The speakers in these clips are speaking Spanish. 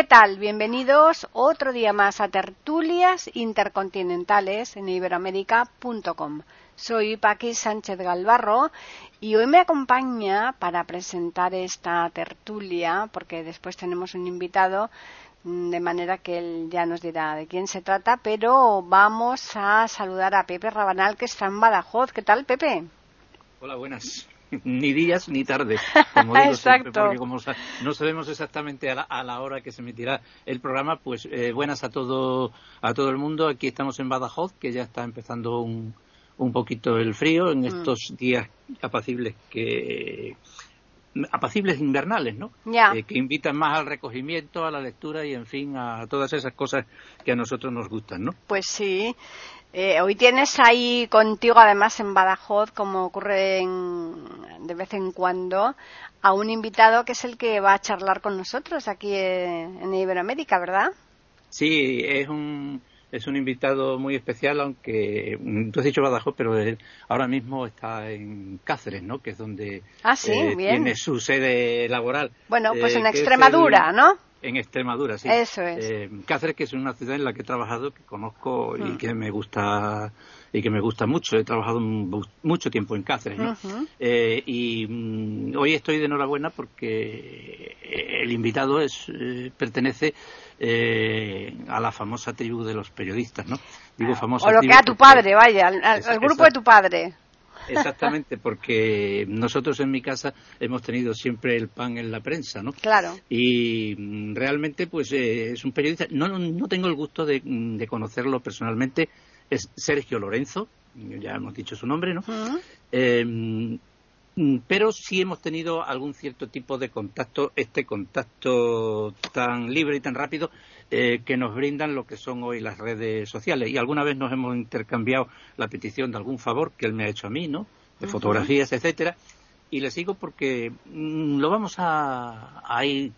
¿Qué tal? Bienvenidos otro día más a Tertulias Intercontinentales en iberoamérica.com. Soy Paqui Sánchez Galvarro y hoy me acompaña para presentar esta tertulia, porque después tenemos un invitado, mm, de manera que él ya nos dirá de quién se trata, pero vamos a saludar a Pepe Rabanal, que está en Badajoz. ¿Qué tal, Pepe? Hola, buenas. ni días ni tardes, como digo siempre, porque como no sabemos exactamente a la, hora que se emitirá el programa, pues eh, buenas a todo, a todo el mundo. Aquí estamos en Badajoz, que ya está empezando un, un poquito el frío en mm. estos días apacibles que apacibles invernales, ¿no? Eh, que invitan más al recogimiento, a la lectura y, en fin, a todas esas cosas que a nosotros nos gustan, ¿no? Pues sí. Eh, hoy tienes ahí contigo, además en Badajoz, como ocurre de vez en cuando, a un invitado que es el que va a charlar con nosotros aquí en, Iberoamérica, ¿verdad? Sí, es un, es un invitado muy especial, aunque tú has dicho Badajoz, pero él ahora mismo está en Cáceres, ¿no? Que es donde ah, eh, tiene su sede laboral. Bueno, pues en eh, Extremadura, ¿no? En Extremadura, sí. Eso es. Eh, Cáceres, que es una ciudad en la que he trabajado, que conozco y mm. que me gusta y que me gusta mucho. He trabajado mucho tiempo en Cáceres, ¿no? Eh, y mm, hoy estoy de enhorabuena porque el invitado es eh, pertenece a la famosa tribu de los periodistas, ¿no? Digo famosa. O lo que a tu padre, vaya, al grupo de tu padre. Exactamente, porque nosotros en mi casa hemos tenido siempre el pan en la prensa, ¿no? Claro. Y mm, realmente, pues eh, es un periodista. No, no tengo el gusto de, mm, conocerlo personalmente. Es Sergio Lorenzo, ya hemos dicho su nombre, ¿no? Eh, mm, pero sí hemos tenido algún cierto tipo de contacto, este contacto tan libre y tan rápido eh, que nos brindan lo que son hoy las redes sociales. Y alguna vez nos hemos intercambiado la petición de algún favor que él me ha hecho a mí, ¿no? De fotografías, etcétera. Y le sigo porque mm, lo vamos a, ir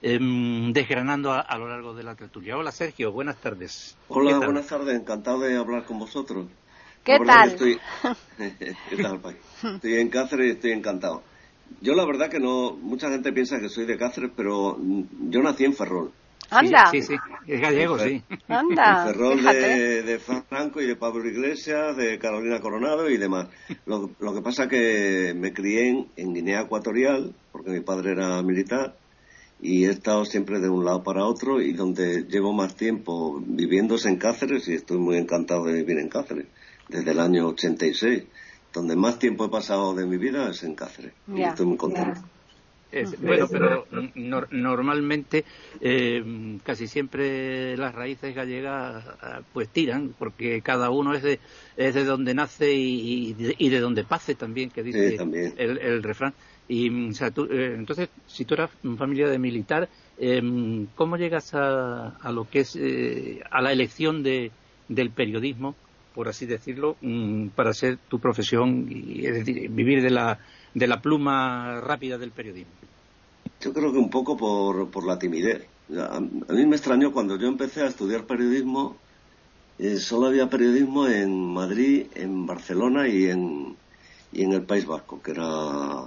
em, desgranando a, lo largo de la tertulia. Hola Sergio, buenas tardes. Hola, buenas tardes, encantado de hablar con vosotros. ¿Qué tal? Estoy... ¿Qué tal, Estoy en Cáceres y estoy encantado. Yo la verdad que no, mucha gente piensa que soy de Cáceres, pero mm, yo nací en Ferrol. Anda. Sí, sí, es gallego, sí. Anda. Ferrol de, de, Franco y de Pablo Iglesias, de Carolina Coronado y demás. Lo, lo que pasa que me crié en, Guinea Ecuatorial, porque mi padre era militar, y he estado siempre de un lado para otro, y donde llevo más tiempo viviendo es en Cáceres, y estoy muy encantado de vivir en Cáceres, desde el año 86. Donde más tiempo he pasado de mi vida es en Cáceres, y estoy muy contento bueno, pero normalmente eh, casi siempre las raíces gallegas pues tiran, porque cada uno es de, es de donde nace y, de, donde pase también, que dice el, refrán. Y, eh, entonces, si tú eras familia de militar, em, ¿cómo llegas a, a, lo que es eh, a la elección de, del periodismo, por así decirlo, mm, para ser tu profesión y es decir, vivir de la de la pluma rápida del periodismo? Yo creo que un poco por, por la timidez. A, mí me extrañó cuando yo empecé a estudiar periodismo, eh, solo había periodismo en Madrid, en Barcelona y en, y en el País Vasco, que era...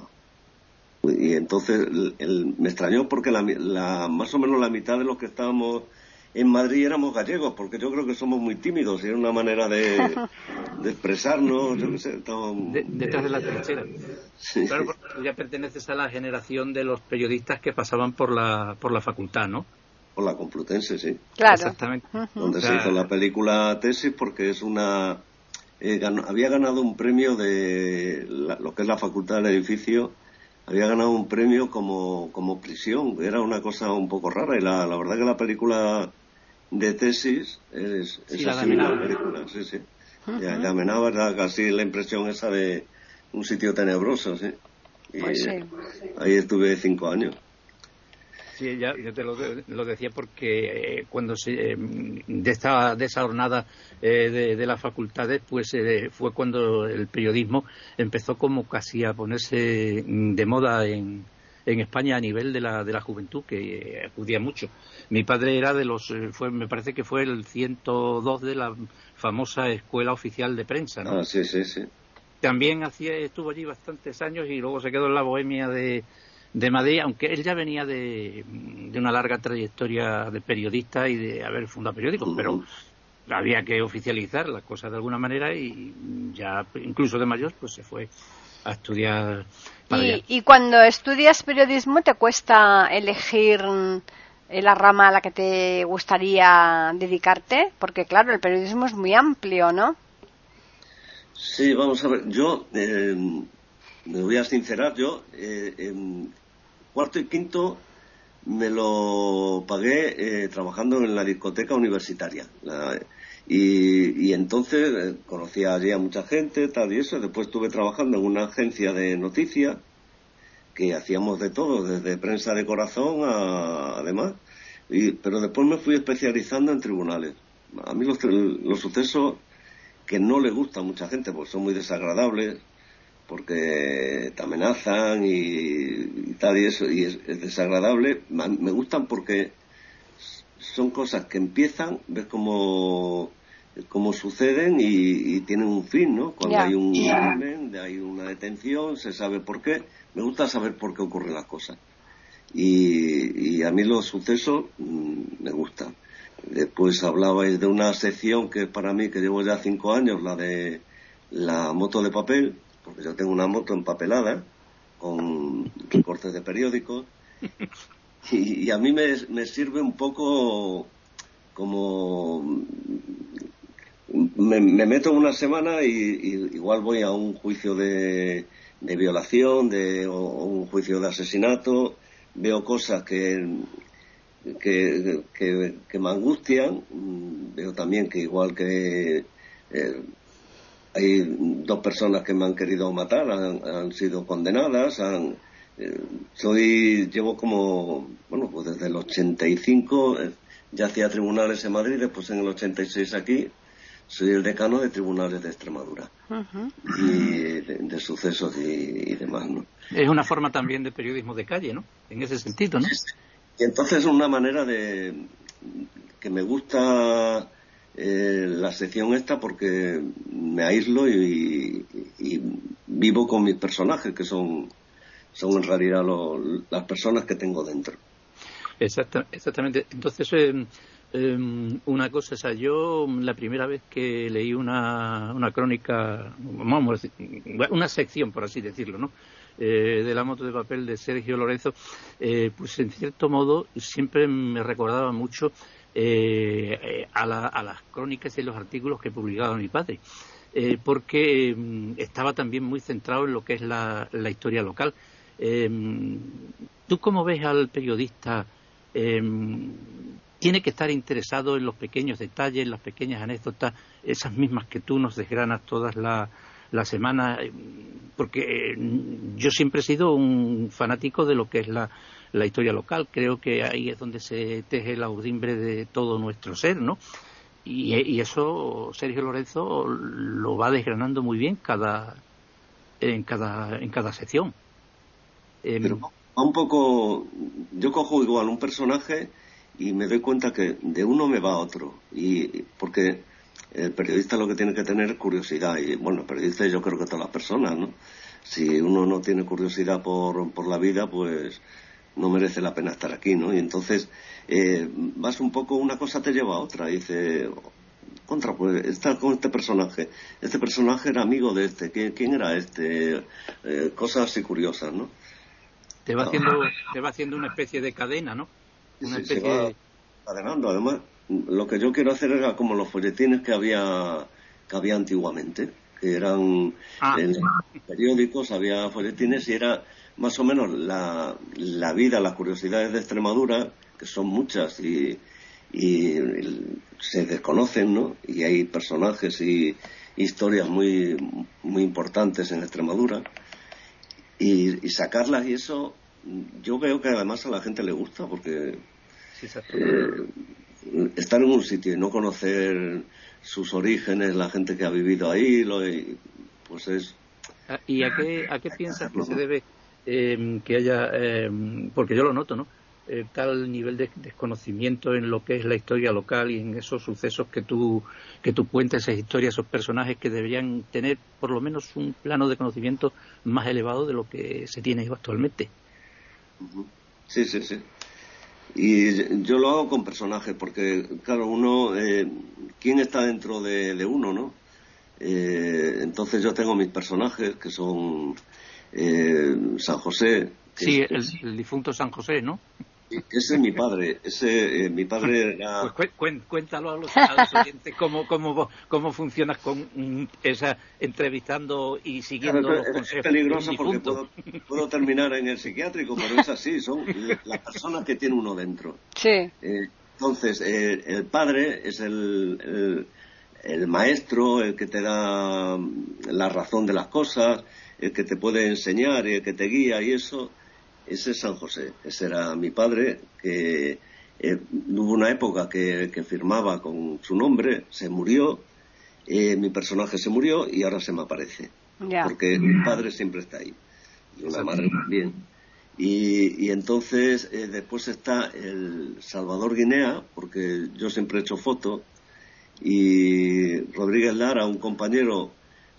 Y entonces me extrañó porque la, la, más o menos la mitad de los que estábamos en Madrid éramos gallegos, porque yo creo que somos muy tímidos y era una manera de, expresarnos, yo sé. detrás de la trinchera. Claro, ya perteneces a la generación de los periodistas que pasaban por la, por la facultad, ¿no? Por la Complutense, sí. Claro. Exactamente. Donde se hizo la película Tesis porque es una... Eh, había ganado un premio de lo que es la facultad del edificio había ganado un premio como, como prisión. Era una cosa un poco rara y la, la verdad que la película de tesis es, es así una película, sí, sí. Ya, ya me da casi la impresión esa de un sitio tenebroso, sí. Y pues ahí estuve cinco años. Sí, ya, yo te lo, decía porque eh, cuando se, eh, de, esta, de esa jornada eh, de, las facultades, pues fue cuando el periodismo empezó como casi a ponerse mm, de moda en, en España a nivel de la, de la juventud, que acudía mucho. Mi padre era de los, fue, me parece que fue el 102 de la famosa Escuela Oficial de Prensa, ¿no? Ah, sí, sí, sí. También hacía, estuvo allí bastantes años y luego se quedó en la bohemia de de Madrid, aunque él ya venía de, una larga trayectoria de periodista y de haber fundado periódicos, pero había que oficializar las cosas de alguna manera y ya incluso de mayor pues se fue a estudiar. y, y, cuando estudias periodismo te cuesta elegir la rama a la que te gustaría dedicarte, porque claro, el periodismo es muy amplio, ¿no? Sí, vamos a ver, yo eh, me voy a sincerar, yo eh, cuarto y quinto me lo pagué eh, trabajando en la discoteca universitaria. Y, entonces eh, conocía allí a mucha gente, tal y eso. Después estuve trabajando en una agencia de noticias que hacíamos de todo, desde prensa de corazón a además. pero después me fui especializando en tribunales. A mí los, sucesos que no le gustan a mucha gente, porque son muy desagradables, porque te amenazan y, tal y eso, y es, desagradable. Me gustan porque son cosas que empiezan, ves cómo, cómo suceden y, tienen un fin, ¿no? Cuando hay un crimen, hay una detención, se sabe por qué. Me gusta saber por qué ocurren las cosas. Y, y a mí los sucesos mm, me gustan. Después hablabais de una sección que para mí, que llevo ya cinco años, la de la moto de papel, porque yo tengo una moto empapelada con recortes de periódicos y, a mí me, sirve un poco como me, meto una semana y, igual voy a un juicio de, violación de, o, un juicio de asesinato, veo cosas que, que, que, me angustian, veo también que igual que eh, hay dos personas que me han querido matar, han, sido condenadas, han, eh, soy, llevo como, bueno, pues desde el 85, eh, ya hacía tribunales en Madrid, después en el 86 aquí, soy el decano de tribunales de Extremadura y de, sucesos y, demás, ¿no? Es una forma también de periodismo de calle, ¿no? En ese sentido, ¿no? Y entonces es una manera de que me gusta eh, la sección esta porque me aíslo y, vivo con mis personajes, que son, son en realidad las personas que tengo dentro. exactamente. Entonces, eh, em, una cosa, o yo la primera vez que leí una, una crónica, vamos una sección, por así decirlo, ¿no? Eh, de la moto de papel de Sergio Lorenzo, eh, pues en cierto modo siempre me recordaba mucho eh, a, las crónicas y los artículos que publicaba mi padre, porque mm, estaba también muy centrado en lo que es la, historia local. Eh, ¿Tú cómo ves al periodista? tiene que estar interesado en los pequeños detalles, en las pequeñas anécdotas, esas mismas que tú nos desgranas todas las la semana, porque yo siempre he sido un fanático de lo que es la, historia local. Creo que ahí es donde se teje la urdimbre de todo nuestro ser, ¿no? Y, eso Sergio Lorenzo lo va desgranando muy bien cada en cada en cada sección. Em, Pero va un poco, yo cojo igual un personaje y me doy cuenta que de uno me va a otro y porque el periodista lo que tiene que tener es curiosidad y bueno, el periodista yo creo que todas las personas, ¿no? Si uno no tiene curiosidad por, por la vida, pues no merece la pena estar aquí, ¿no? Y entonces eh, vas un poco, una cosa te lleva a otra, dice, contra, pues está con este personaje, este personaje era amigo de este, ¿quién, era este? Eh, cosas así curiosas, ¿no? Te va, haciendo, te va haciendo una especie de cadena, ¿no? Una especie se va cadenando, además, lo que yo quiero hacer era como los folletines que había, que había antiguamente, que eran ah. en periódicos, había folletines y era más o menos la, la vida, las curiosidades de Extremadura, que son muchas y, y se desconocen, ¿no? Y hay personajes y historias muy, muy importantes en Extremadura. Y, sacarlas y eso yo veo que además a la gente le gusta porque eh, estar en un sitio y no conocer sus orígenes, la gente que ha vivido ahí, lo, pues es... Ah, ¿Y a qué, a qué piensas que se debe eh, que haya, eh, porque yo lo noto, ¿no? Eh, tal nivel de desconocimiento en lo que es la historia local y en esos sucesos que tú, que tú cuentes, esas historias, esos personajes que deberían tener por lo menos un plano de conocimiento más elevado de lo que se tiene actualmente. Sí, sí, sí. Y yo lo hago con personajes, porque, claro, uno, eh, ¿quién está dentro de, uno, no? Eh, entonces yo tengo mis personajes, que son San José. sí, el, difunto San José, ¿no? Ese es mi padre. Ese, eh, mi padre era... Pues cuéntalo a los, oyentes cómo, cómo, cómo funcionas con mm, esa entrevistando y siguiendo los consejos. Es peligroso porque puedo, terminar en el psiquiátrico, pero es así, son las personas que tiene uno dentro. Sí. Eh, entonces, eh, el padre es el, el, el, maestro, el que te da la razón de las cosas, el que te puede enseñar, el que te guía y eso ese es San José, ese era mi padre, que eh, hubo una época que, firmaba con su nombre, se murió, eh, mi personaje se murió y ahora se me aparece. Porque mi padre siempre está ahí. Y una madre también. Y, entonces eh, después está el Salvador Guinea, porque yo siempre he hecho fotos, y Rodríguez Lara, un compañero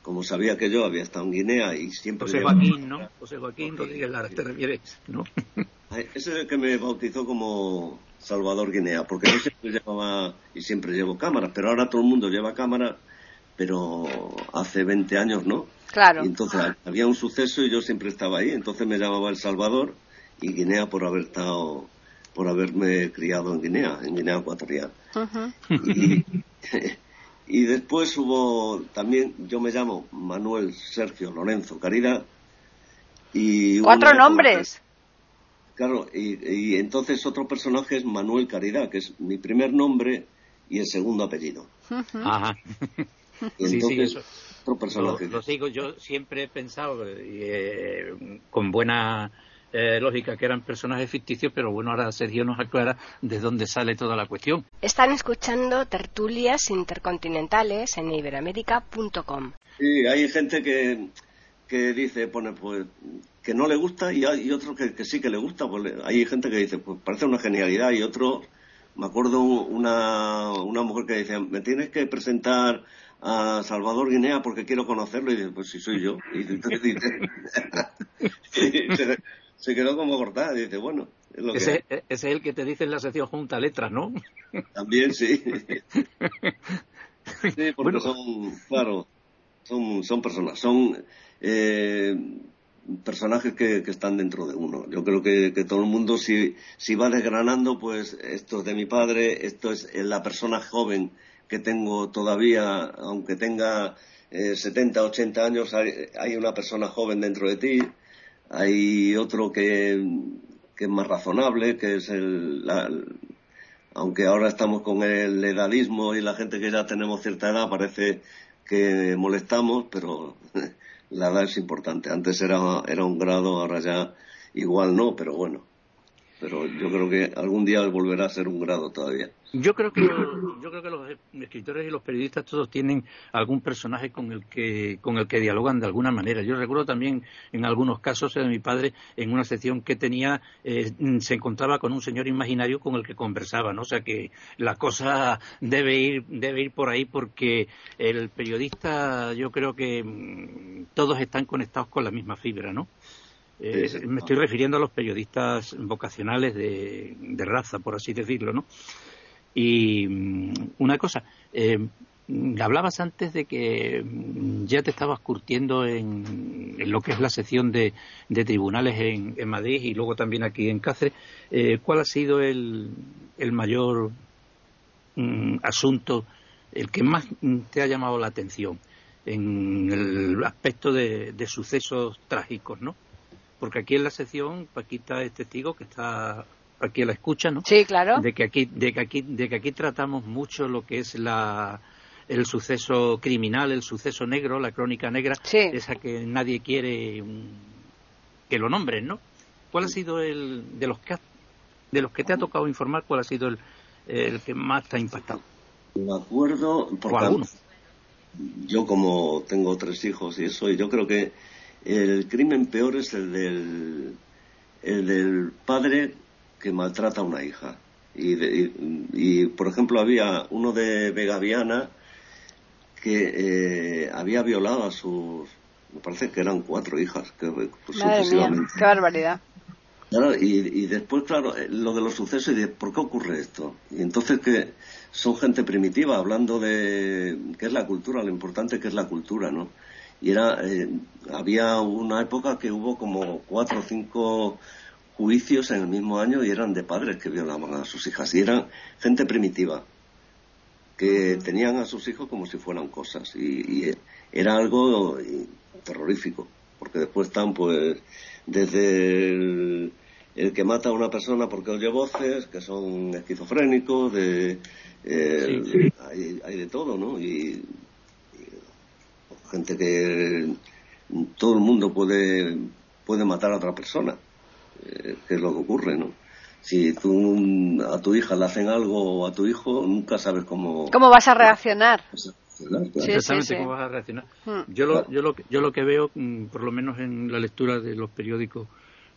como sabía que yo había estado en Guinea y siempre... José Joaquín, ¿no? José Joaquín Rodríguez Lara, te refieres, ¿no? Ese es el que me bautizó como Salvador Guinea, porque yo siempre llevaba y siempre llevo cámaras, pero ahora todo el mundo lleva cámaras, pero hace 20 años no. Claro. Y entonces había un suceso y yo siempre estaba ahí, entonces me llamaba El Salvador y Guinea por haber estado por haberme criado en Guinea, en Guinea Ecuatorial. y, y después hubo también, yo me llamo Manuel Sergio Lorenzo Caridad. Y Cuatro nombres. claro, y, entonces otro personaje es Manuel Caridad, que es mi primer nombre y el segundo apellido. Ajá. Y entonces, otro personaje. Lo, digo, yo siempre he pensado, eh, con buena eh, lógica que eran personajes ficticios, pero bueno, ahora Sergio nos aclara de dónde sale toda la cuestión. Están escuchando tertulias intercontinentales en iberamérica.com. Sí, hay gente que, que dice, pone, pues, que no le gusta y hay otros que, sí que le gusta. Pues, hay gente que dice, pues parece una genialidad y otro, me acuerdo una, una mujer que dice, me tienes que presentar a Salvador Guinea porque quiero conocerlo y dice, pues si soy yo. Y entonces dice, se quedó como cortada. Dice, bueno, es lo ese, que... es el que te dice en la sección junta letras, ¿no? También, sí. sí, porque son, claro, son, son personas, son eh, personajes que, que, están dentro de uno. Yo creo que, que, todo el mundo, si, si va desgranando, pues esto es de mi padre, esto es la persona joven que tengo todavía, aunque tenga eh, 70, 80 años, hay, hay, una persona joven dentro de ti hay otro que, es más razonable, que es el, aunque ahora estamos con el edadismo y la gente que ya tenemos cierta edad parece que molestamos, pero la edad es importante. Antes era, era un grado, ahora ya igual no, pero bueno. Pero yo creo que algún día volverá a ser un grado todavía. Yo creo que yo creo que los escritores y los periodistas todos tienen algún personaje con el que con el que dialogan de alguna manera. Yo recuerdo también en algunos casos de mi padre en una sección que tenía eh, se encontraba con un señor imaginario con el que conversaba, ¿no? O sea que la cosa debe ir debe ir por ahí porque el periodista yo creo que mm, todos están conectados con la misma fibra, ¿no? Eh, me estoy refiriendo a los periodistas vocacionales de, de raza, por así decirlo, ¿no? Y mm, una cosa, eh, hablabas antes de que mm, ya te estabas curtiendo en, lo que es la sección de, tribunales en, Madrid y luego también aquí en Cáceres. Eh, ¿Cuál ha sido el, mayor mm, asunto, el que más te ha llamado la atención en el aspecto de, de sucesos trágicos, no? Porque aquí en la sección Paquita es testigo que está aquí la escucha, ¿no? Sí, claro. De que aquí, de que aquí, de que aquí tratamos mucho lo que es la el suceso criminal, el suceso negro, la crónica negra, esa que nadie quiere que lo nombren, ¿no? ¿Cuál ha sido el de los que de los que te ha tocado informar, cuál ha sido el, el que más te ha impactado? Me acuerdo, porque yo como tengo tres hijos y eso, y yo creo que el crimen peor es el del, el del padre que maltrata a una hija. Y, y, por ejemplo, había uno de Vegaviana que eh, había violado a sus, me parece que eran cuatro hijas, que, pues, qué barbaridad. y, después, claro, eh, lo de los sucesos y de por qué ocurre esto. Y entonces que son gente primitiva, hablando de qué es la cultura, lo importante que es la cultura, ¿no? Y era, eh, había una época que hubo como cuatro o cinco juicios en el mismo año y eran de padres que violaban a sus hijas. Y eran gente primitiva, que tenían a sus hijos como si fueran cosas. Y, era algo terrorífico, porque después están, pues, desde el, que mata a una persona porque oye voces, que son esquizofrénicos, de, eh, Hay, de todo, ¿no? Y, gente que todo el mundo puede, puede matar a otra persona eh, que es lo que ocurre, ¿no? Si tú a tu hija le hacen algo o a tu hijo, nunca sabes cómo... ¿Cómo vas a reaccionar? Exactamente cómo vas a reaccionar. Hmm. Yo, lo, yo, lo, yo lo que veo, mm, por lo menos en la lectura de los periódicos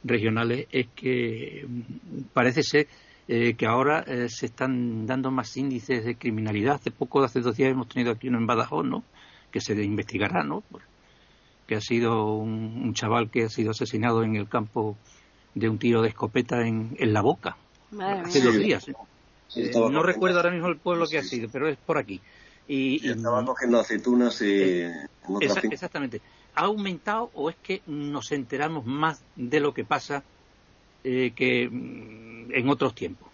regionales, es que mm, parece ser eh, que ahora eh, se están dando más índices de criminalidad. Hace poco, hace dos días, hemos tenido aquí uno en Badajoz, ¿no? Que se investigará, ¿no? Que ha sido un, un chaval que ha sido asesinado en el campo de un tiro de escopeta en, en la boca. hace dos días. ¿eh? Eh, no recuerdo ahora mismo el pueblo que ha sido, pero es por aquí. Y, estaba cogiendo aceitunas y... Eh, exactamente. ¿Ha aumentado o es que nos enteramos más de lo que pasa que mm, en otros tiempos?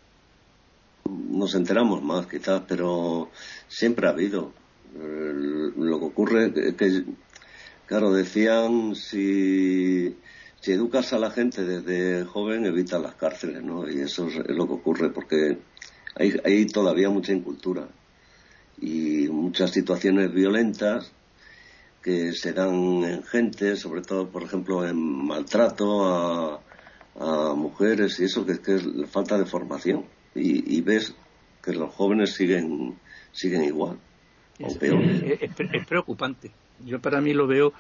Nos enteramos más, quizás, pero siempre ha habido. lo que ocurre es que, claro, decían si si educas a la gente desde joven, evitas las cárceles, ¿no? Y eso es, lo que ocurre, porque hay, hay, todavía mucha incultura y muchas situaciones violentas que se dan en gente, sobre todo, por ejemplo, en maltrato a, mujeres y eso, que, que es falta de formación. Y, ves que los jóvenes siguen, siguen igual, o peor. Es, es, preocupante. Yo para mí lo veo,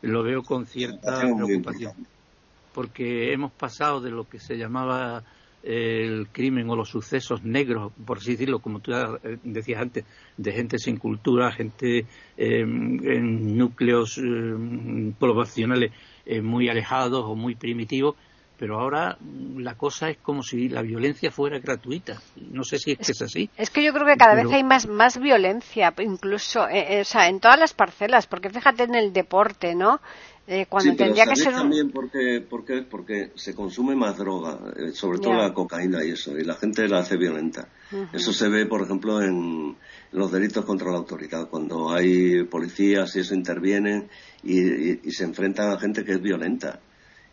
lo veo con cierta preocupación porque hemos pasado de lo que se llamaba eh, el crimen o los sucesos negros, por así decirlo, como tú eh, decías antes, de gente sin cultura, gente em, en núcleos em, poblacionales eh, muy alejados o muy primitivos, pero ahora la cosa es como si la violencia fuera gratuita. No sé si es, que es así. Es que yo creo que cada vez hay más, más violencia, incluso o sea, en todas las parcelas, porque fíjate en el deporte, ¿no? Eh, cuando tendría que ser también porque, porque, porque se consume más droga, eh, sobre todo la cocaína y eso, y la gente la hace violenta. Eso se ve, por ejemplo, en los delitos contra la autoridad, cuando hay policías y eso intervienen y, se enfrentan a gente que es violenta,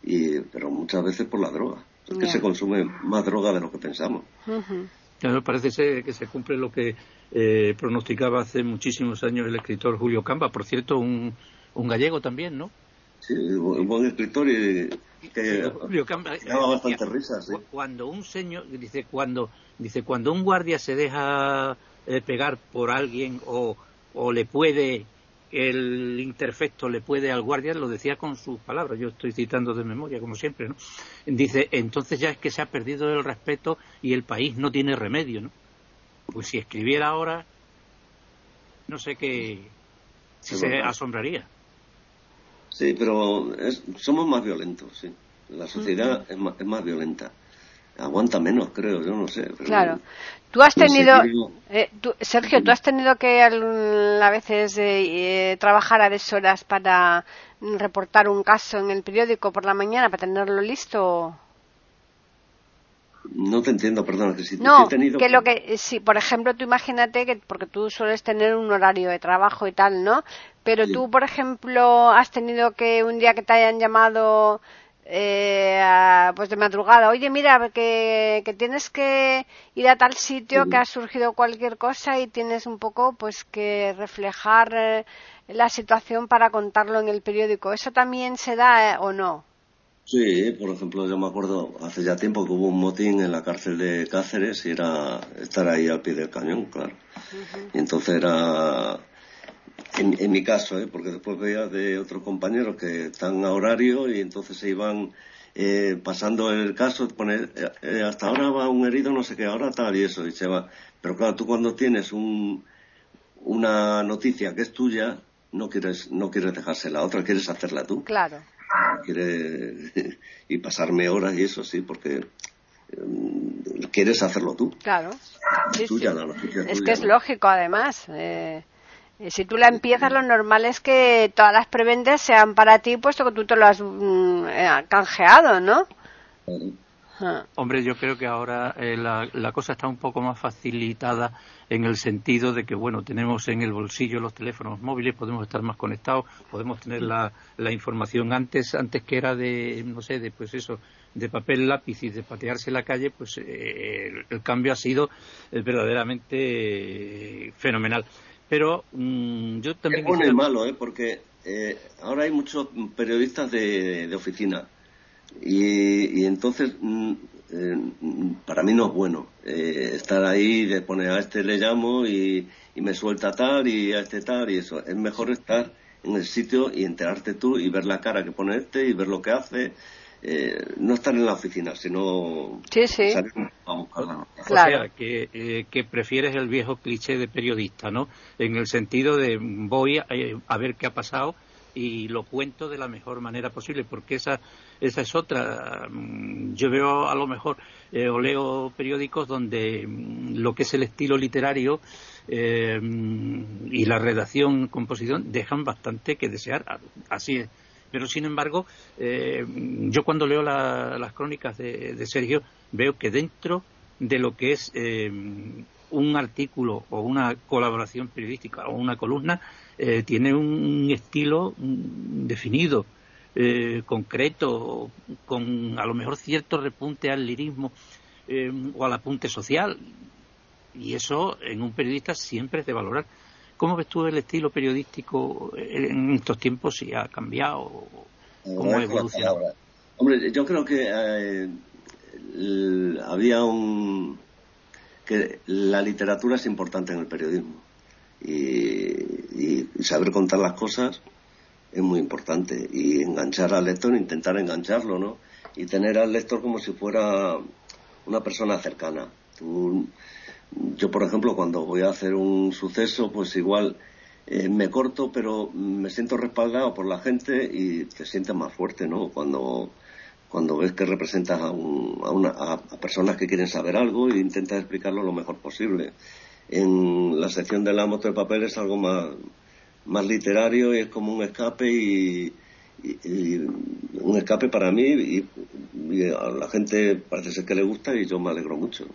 y, pero muchas veces por la droga. Es que se consume más droga de lo que pensamos. me parece ser que se cumple lo que eh, pronosticaba hace muchísimos años el escritor Julio Camba, por cierto, un, un gallego también, ¿no? Sí, un buen escritor y que daba bastante risa. Cuando un señor, dice, cuando, dice, cuando un guardia se deja eh, pegar por alguien o, o le puede, el interfecto le puede al guardia, lo decía con sus palabras, yo estoy citando de memoria, como siempre, ¿no? Dice, entonces ya es que se ha perdido el respeto y el país no tiene remedio, ¿no? Pues si escribiera ahora, no sé qué, si se asombraría. Sí, pero somos más violentos, sí. La sociedad es, más, es, más, violenta. Aguanta menos, creo, yo no sé. claro. Tú has tenido, eh, Sergio, tú has tenido que a veces eh, trabajar a deshoras para reportar un caso en el periódico por la mañana para tenerlo listo. No te entiendo, perdona. Que si no, he tenido... que lo que, si, por ejemplo, tú imagínate que, porque tú sueles tener un horario de trabajo y tal, ¿no? Pero tú, por ejemplo, has tenido que un día que te hayan llamado eh, pues de madrugada, oye, mira, que, que, tienes que ir a tal sitio, que ha surgido cualquier cosa y tienes un poco, pues, que reflejar eh, la situación para contarlo en el periódico. ¿Eso también se da eh, o no? Sí, por ejemplo, yo me acuerdo hace ya tiempo que hubo un motín en la cárcel de Cáceres y era estar ahí al pie del cañón, claro. Y entonces era, en, mi caso, ¿eh? porque después veía de otros compañeros que están a horario y entonces se iban eh, pasando el caso, poner, eh, eh, hasta ahora va un herido, no sé qué, ahora tal y eso, y se va. Pero claro, tú cuando tienes un, una noticia que es tuya, no quieres, no quieres dejársela a otra, quieres hacerla tú. Claro quiere y pasarme horas y eso sí, porque mm, quieres hacerlo tú. Claro. es que es lógico, además. Eh, si tú la empiezas, lo normal es que todas las prebendas sean para ti, puesto que tú te lo has mm, eh, canjeado, ¿no? Hombre, yo creo que ahora eh, la, cosa está un poco más facilitada en el sentido de que, bueno, tenemos en el bolsillo los teléfonos móviles, podemos estar más conectados, podemos tener la, información antes, antes que era de, no sé, de pues eso, de papel, lápiz y de patearse la calle, pues eh, el, cambio ha sido eh, verdaderamente fenomenal. Pero mm, yo también... Es bueno y malo, ¿eh? Porque ahora hay muchos periodistas de oficina y, entonces, mm, eh, para mí no es bueno eh, estar ahí de poner a este le llamo y, me suelta tal y a este tal y eso. Es mejor estar en el sitio y enterarte tú y ver la cara que pone este y ver lo que hace. Eh, no estar en la oficina, sino salir a buscarla. O sea, que, que, prefieres el viejo cliché de periodista, ¿no? En el sentido de voy a ver qué ha pasado y lo cuento de la mejor manera posible, porque esa, esa es otra. Mm, yo veo a lo mejor eh, o leo periódicos donde mm, lo que es el estilo literario eh, y la redacción, composición, dejan bastante que desear. Así es. Pero sin embargo, eh, yo cuando leo las crónicas de, de, Sergio, veo que dentro de lo que es un artículo o una colaboración periodística o una columna, eh, tiene un estilo definido, eh, concreto, con a lo mejor cierto repunte al lirismo eh, o al apunte social. Y eso en un periodista siempre es de valorar. ¿Cómo ves tú el estilo periodístico en estos tiempos? Si ha cambiado, cómo ha evolucionado. Hombre, yo creo que había un que la literatura es importante en el periodismo y, saber contar las cosas es muy importante y enganchar al lector, intentar engancharlo, ¿no? Y tener al lector como si fuera una persona cercana. Yo, por ejemplo, cuando voy a hacer un suceso, pues igual eh, me corto, pero me siento respaldado por la gente y te sientes más fuerte, ¿no? Cuando, cuando ves que representas a, a, a personas que quieren saber algo e intentas explicarlo lo mejor posible en la sección de la moto de papel es algo más, más literario y es como un escape y, un escape para mí y, a la gente parece ser que le gusta y yo me alegro mucho.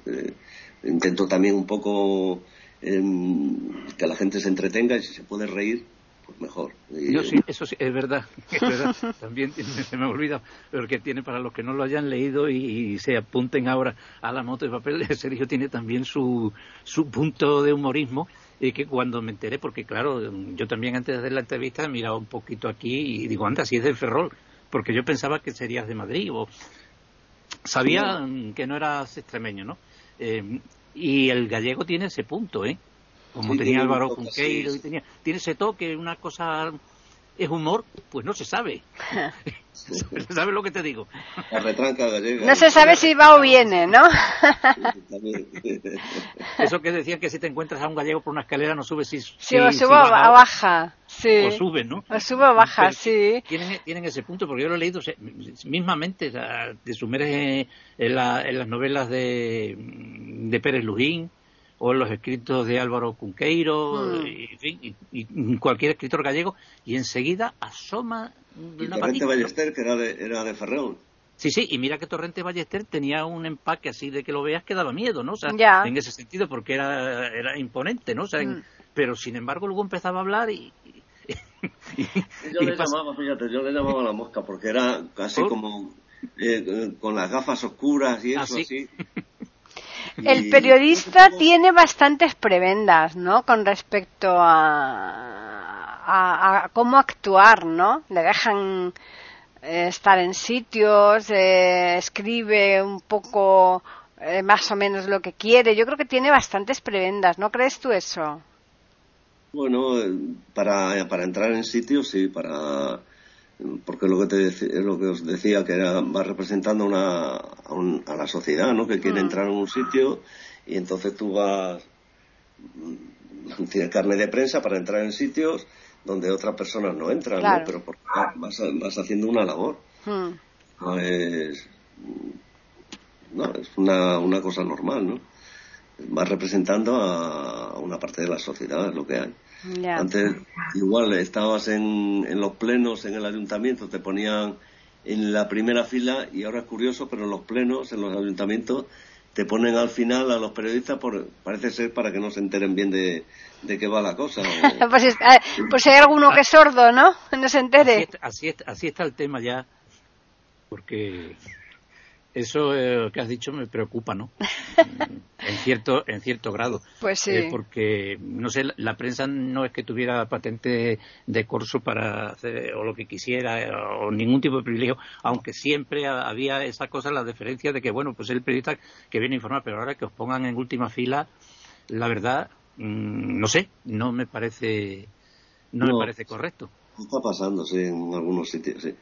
Intento también un poco em, que la gente se entretenga y si se puede reír, pues mejor. Yo sí, eso sí, es verdad, También se me olvida, pero que tiene para los que no lo hayan leído y, se apunten ahora a la moto de papel, Sergio tiene también su, su punto de humorismo y que cuando me enteré, porque claro, yo también antes de hacer la entrevista he mirado un poquito aquí y digo, anda, si es de Ferrol, porque yo pensaba que serías de Madrid o sabía que no eras extremeño, ¿no? Eh, y el gallego tiene ese punto, ¿eh? como tenía Álvaro Cunqueiro y tenía, tiene ese toque, una cosa es humor, pues no se sabe. ¿Sabes lo que te digo? La retranca gallega. No se sabe si va o viene, ¿no? Eso que decían que si te encuentras a un gallego por una escalera no subes si, sí, o sube o baja. Sí. O sube, ¿no? O sube o baja, sí. Tienen, tienen, ese punto, porque yo lo he leído mismamente, te sumerges en, las novelas de, de Pérez Lujín, o en los escritos de Álvaro Cunqueiro hmm. y, cualquier escritor gallego y enseguida asoma y Torrente Ballester que era de, era de Ferreón Sí, sí, y mira que Torrente Ballester tenía un empaque así de que lo veas que daba miedo, ¿no? O sea, en ese sentido, porque era, era imponente, ¿no? O sea, hmm. pero sin embargo luego empezaba a hablar y... yo le llamaba, fíjate, yo le llamaba a la mosca porque era casi como eh, con las gafas oscuras y ¿Ah, eso así. El periodista tiene bastantes prebendas, ¿no? Con respecto a, a, cómo actuar, ¿no? Le dejan eh, estar en sitios, eh, escribe un poco más o menos lo que quiere. Yo creo que tiene bastantes prebendas, ¿no crees tú eso? Bueno, para, para entrar en sitios, sí, para porque lo que te lo que os decía que era, va representando una, a, la sociedad no que quiere mm. entrar en un sitio y entonces tú vas mm, tienes carne de prensa para entrar en sitios donde otras personas no entran ¿no? pero porque vas, vas, haciendo una labor mm. no es no es una, una cosa normal no vas representando a una parte de la sociedad es lo que hay antes, igual, estabas en, en los plenos en el ayuntamiento, te ponían en la primera fila y ahora es curioso, pero en los plenos, en los ayuntamientos, te ponen al final a los periodistas, por, parece ser para que no se enteren bien de, de qué va la cosa. pues, pues, hay alguno que es sordo, ¿no? No se entere. Así, así está el tema ya, porque eso eh, que has dicho me preocupa, ¿no? en cierto en cierto grado. Pues sí. Eh, porque no sé, la prensa no es que tuviera patente de corso para hacer o lo que quisiera eh, o ningún tipo de privilegio, aunque siempre había esa cosa la diferencia de que bueno, pues el periodista que viene a informar, pero ahora que os pongan en última fila, la verdad mm, no sé, no me parece no, me parece correcto. Está pasando, sí, en algunos sitios, sí.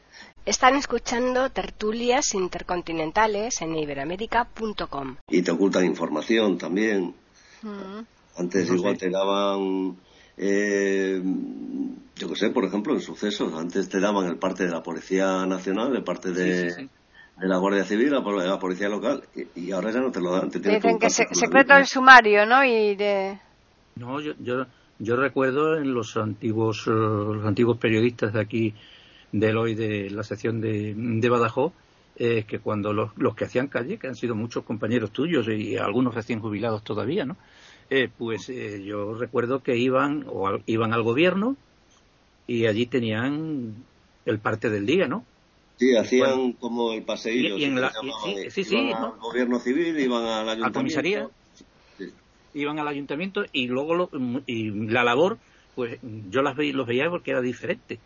Están escuchando tertulias intercontinentales en iberamérica.com. Y te ocultan información también. Mm. Antes igual te daban, eh, yo qué sé, por ejemplo, en sucesos. Antes te daban el parte de la Policía Nacional, el parte de, la Guardia Civil, la, la Policía Local, y, ahora ya no te lo dan. Te Dicen que, secreto el sumario, ¿no? Y de... No, yo, yo yo recuerdo en los antiguos, eh, los antiguos periodistas de aquí, del hoy de la sección de, de Badajoz, eh, que cuando los, los, que hacían calle, que han sido muchos compañeros tuyos y algunos recién jubilados todavía, ¿no? Eh, pues yo recuerdo que iban o iban al gobierno y allí tenían el parte del día, ¿no? Sí, hacían como el paseillo. Y, en la, sí, sí, al gobierno civil, iban a la comisaría iban al ayuntamiento y luego y la labor, pues yo las veía, los veía porque era diferente.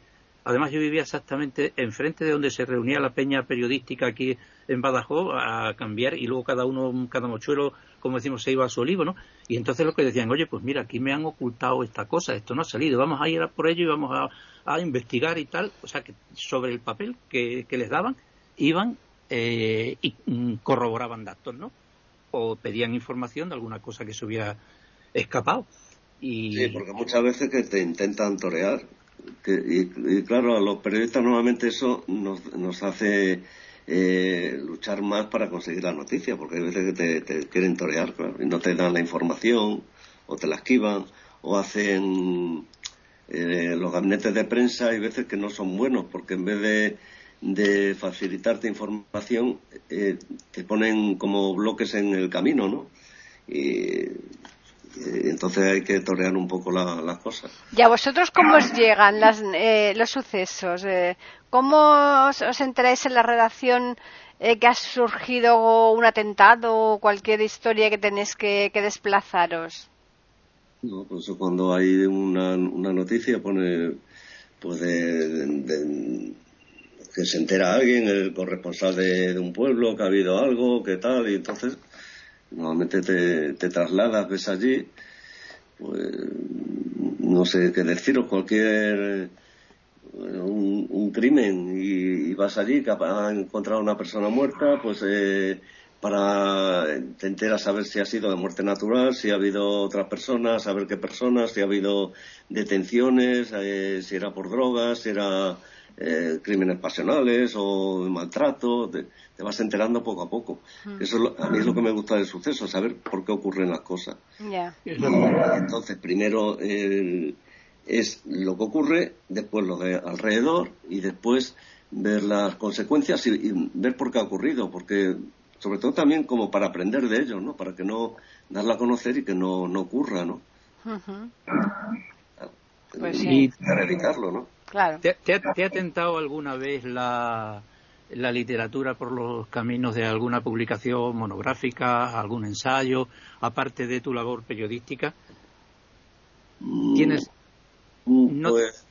Además, yo vivía exactamente enfrente de donde se reunía la peña periodística aquí en Badajoz a cambiar y luego cada uno, cada mochuelo, como decimos, se iba a su olivo, ¿no? Y entonces lo que decían, oye, pues mira, aquí me han ocultado esta cosa, esto no ha salido, vamos a ir a por ello y vamos a, investigar y tal. O sea, que sobre el papel que, les daban, iban eh, y mm, corroboraban datos, ¿no? O pedían información de alguna cosa que se hubiera escapado. Y... Sí, porque muchas veces que te intentan torear. y, claro, a los periodistas nuevamente eso nos, hace eh, luchar más para conseguir la noticia, porque hay veces que te, quieren torear, y no te dan la información, o te la esquivan, o hacen eh, los gabinetes de prensa, hay veces que no son buenos, porque en vez de de facilitarte información, eh, te ponen como bloques en el camino, ¿no? Y, entonces hay que torear un poco las cosas. ¿Y a vosotros cómo os llegan eh, los sucesos? Eh, ¿Cómo os, os, enteráis en la redacción que ha surgido un atentado o cualquier historia que tenéis que, desplazaros? No, pues cuando hay una, una noticia pone pues de que se entera alguien, el corresponsal de, un pueblo, que ha habido algo, que tal, y entonces normalmente te, trasladas, ves allí, pues no sé qué deciros, cualquier un, crimen y, vas allí que ha encontrado una persona muerta, pues eh, para te enteras saber si ha sido de muerte natural, si ha habido otras personas, saber qué personas, si ha habido detenciones, eh, si era por drogas, si era eh, crímenes pasionales o maltrato, te, vas enterando poco a poco. Mm. Eso a mí es lo que me gusta del suceso, saber por qué ocurren las cosas. Entonces, primero es lo que ocurre, después lo de alrededor y después ver las consecuencias y, ver por qué ha ocurrido, porque sobre todo también como para aprender de ello, ¿no? Para que no darla a conocer y que no, no ocurra, ¿no? Pues sí. Y erradicarlo, ¿no? ¿Te, ha, tentado alguna vez la, literatura por los caminos de alguna publicación monográfica, algún ensayo, aparte de tu labor periodística? ¿Tienes.? Mm, pues,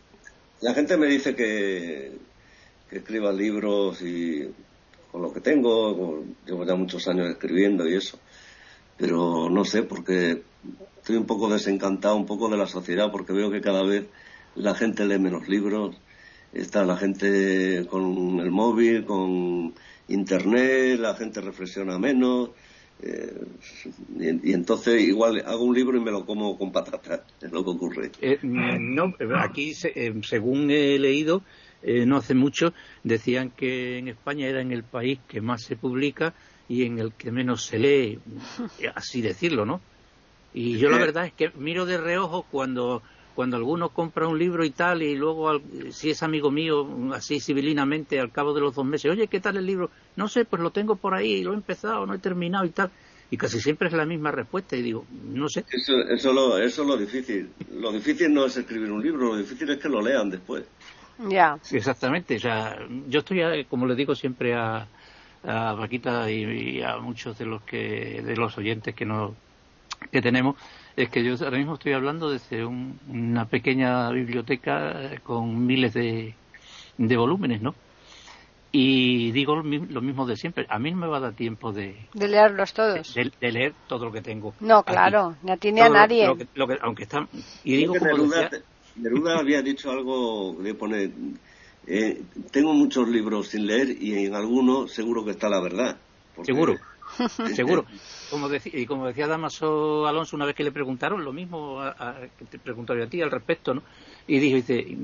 la gente me dice que, que escriba libros y con lo que tengo, llevo ya muchos años escribiendo y eso. Pero no sé, porque estoy un poco desencantado un poco de la sociedad, porque veo que cada vez la gente lee menos libros, está la gente con el móvil, con internet, la gente reflexiona menos. Eh, y, entonces igual hago un libro y me lo como con patatas, es lo que ocurre. Eh, no, aquí eh, según he leído, no hace mucho, decían que en España era en el país que más se publica y en el que menos se lee, así decirlo, ¿no? Y yo la verdad es que miro de reojo cuando cuando alguno compra un libro y tal, y luego, si es amigo mío, así civilinamente, al cabo de los dos meses, oye, ¿qué tal el libro? No sé, pues lo tengo por ahí, lo he empezado, no he terminado y tal. Y casi siempre es la misma respuesta, y digo, no sé. Eso, eso, lo, eso es lo difícil. Lo difícil no es escribir un libro, lo difícil es que lo lean después. Ya. exactamente. O sea, yo estoy, eh, como le digo siempre a, a Paquita y, a muchos de los que de los oyentes que nos que tenemos es que yo ahora mismo estoy hablando desde una pequeña biblioteca con miles de, de volúmenes, ¿no? Y digo lo mismo de siempre. A mí no me va a dar tiempo de... De leerlos todos. De, leer todo lo que tengo. No, claro. No tiene a nadie. Lo, que, aunque está... Y digo como Neruda, había dicho algo de poner... Eh, tengo muchos libros sin leer y en algunos seguro que está la verdad. Seguro. Seguro. Como y como decía Damaso Alonso una vez que le preguntaron, lo mismo que te preguntaría a ti al respecto, ¿no? Y dijo, dice,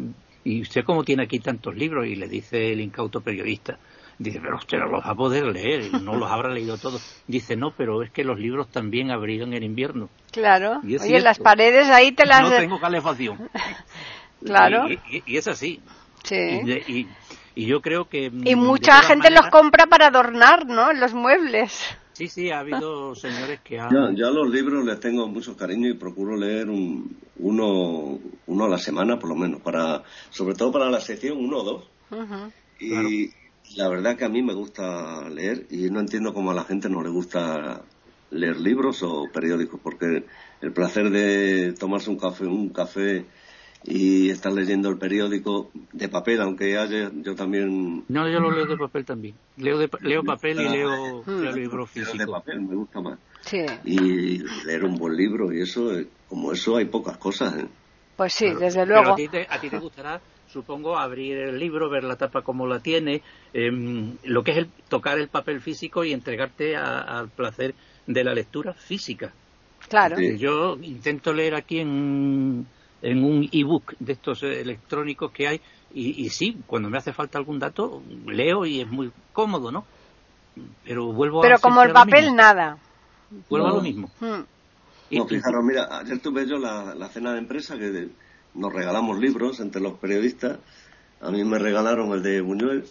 ¿y usted cómo tiene aquí tantos libros? Y le dice el incauto periodista, dice, pero usted no los va a poder leer, no los habrá leído todos. Dice, no, pero es que los libros también abrigan en invierno. Claro. Y Oye, las paredes ahí te las... No tengo calefacción. claro. Y, es así. Sí. Y, y, yo creo que... Y mucha gente los compra para adornar, ¿no? Los muebles. Sí, sí, ha habido señores que han... Ya, los libros les tengo mucho cariño y procuro leer un, uno, uno a la semana por lo menos, para sobre todo para la sección uno o dos. Y la verdad que a mí me gusta leer y no entiendo cómo a la gente no le gusta leer libros o periódicos, porque el placer de tomarse un café, un café y estar leyendo el periódico de papel, aunque haya yo también... No, yo lo leo de papel también. Leo, de, leo papel y leo, leo libros físicos. de papel me gusta más. Sí. Y leer un buen libro y eso, eh, como eso hay pocas cosas. ¿eh? Pues sí, desde luego. a, ti te, a ti te gustará, supongo, abrir el libro, ver la tapa como la tiene, em, lo que es el tocar el papel físico y entregarte al placer de la lectura física. Claro. Yo intento leer aquí en en un ebook de estos eh, electrónicos que hay y, sí, cuando me hace falta algún dato leo y es muy cómodo, ¿no? Pero vuelvo Pero como el papel nada. Vuelvo a lo mismo. Hmm. No, fijaros, mira, ayer tuve yo la, cena de empresa que nos regalamos libros entre los periodistas. A mí me regalaron el de Buñuel,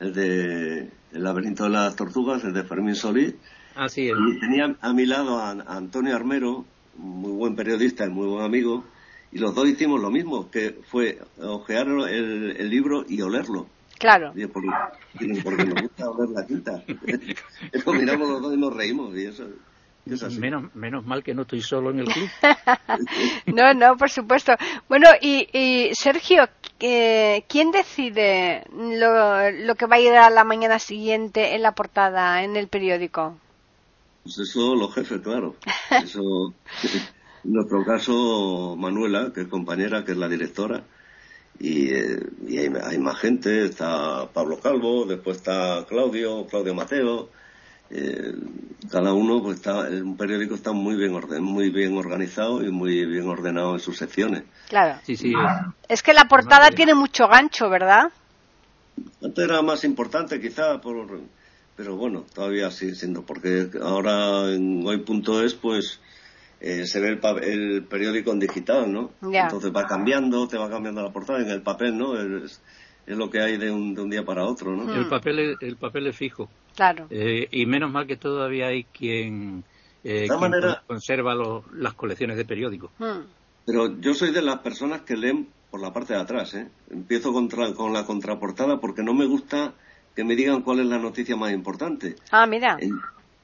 el de El laberinto de las tortugas, el de Fermín Solís. Ah, sí, Y tenía a mi lado a Antonio Armero, muy buen periodista y muy buen amigo, y los dos hicimos lo mismo, que fue ojear el, libro y olerlo. Claro. porque, nos gusta oler la quinta. Eso miramos los dos y nos reímos y eso... Menos, menos mal que no estoy solo en el club. no, no, por supuesto. Bueno, y, y Sergio, ¿quién decide lo, lo, que va a ir a la mañana siguiente en la portada, en el periódico? Pues eso los jefes, claro. Eso en nuestro caso, Manuela, que es compañera, que es la directora, y, eh, hay, más gente, está Pablo Calvo, después está Claudio, Claudio Mateo, eh, cada uno, pues está, un periódico está muy bien, orden, muy bien organizado y muy bien ordenado en sus secciones. Claro. Sí, sí. Es, que la portada tiene mucho gancho, ¿verdad? Antes era más importante quizá, por, pero bueno, todavía sigue siendo, porque ahora en hoy.es pues eh, se ve el, periódico en digital, ¿no? Entonces va cambiando, te va cambiando la portada en el papel, ¿no? Es, lo que hay de un, de un, día para otro, ¿no? El papel es, el papel es fijo. Claro. Eh, y menos mal que todavía hay quien, eh, conserva las colecciones de periódicos. Hmm. Pero yo soy de las personas que leen por la parte de atrás, ¿eh? Empiezo con la contraportada porque no me gusta que me digan cuál es la noticia más importante. Ah, mira.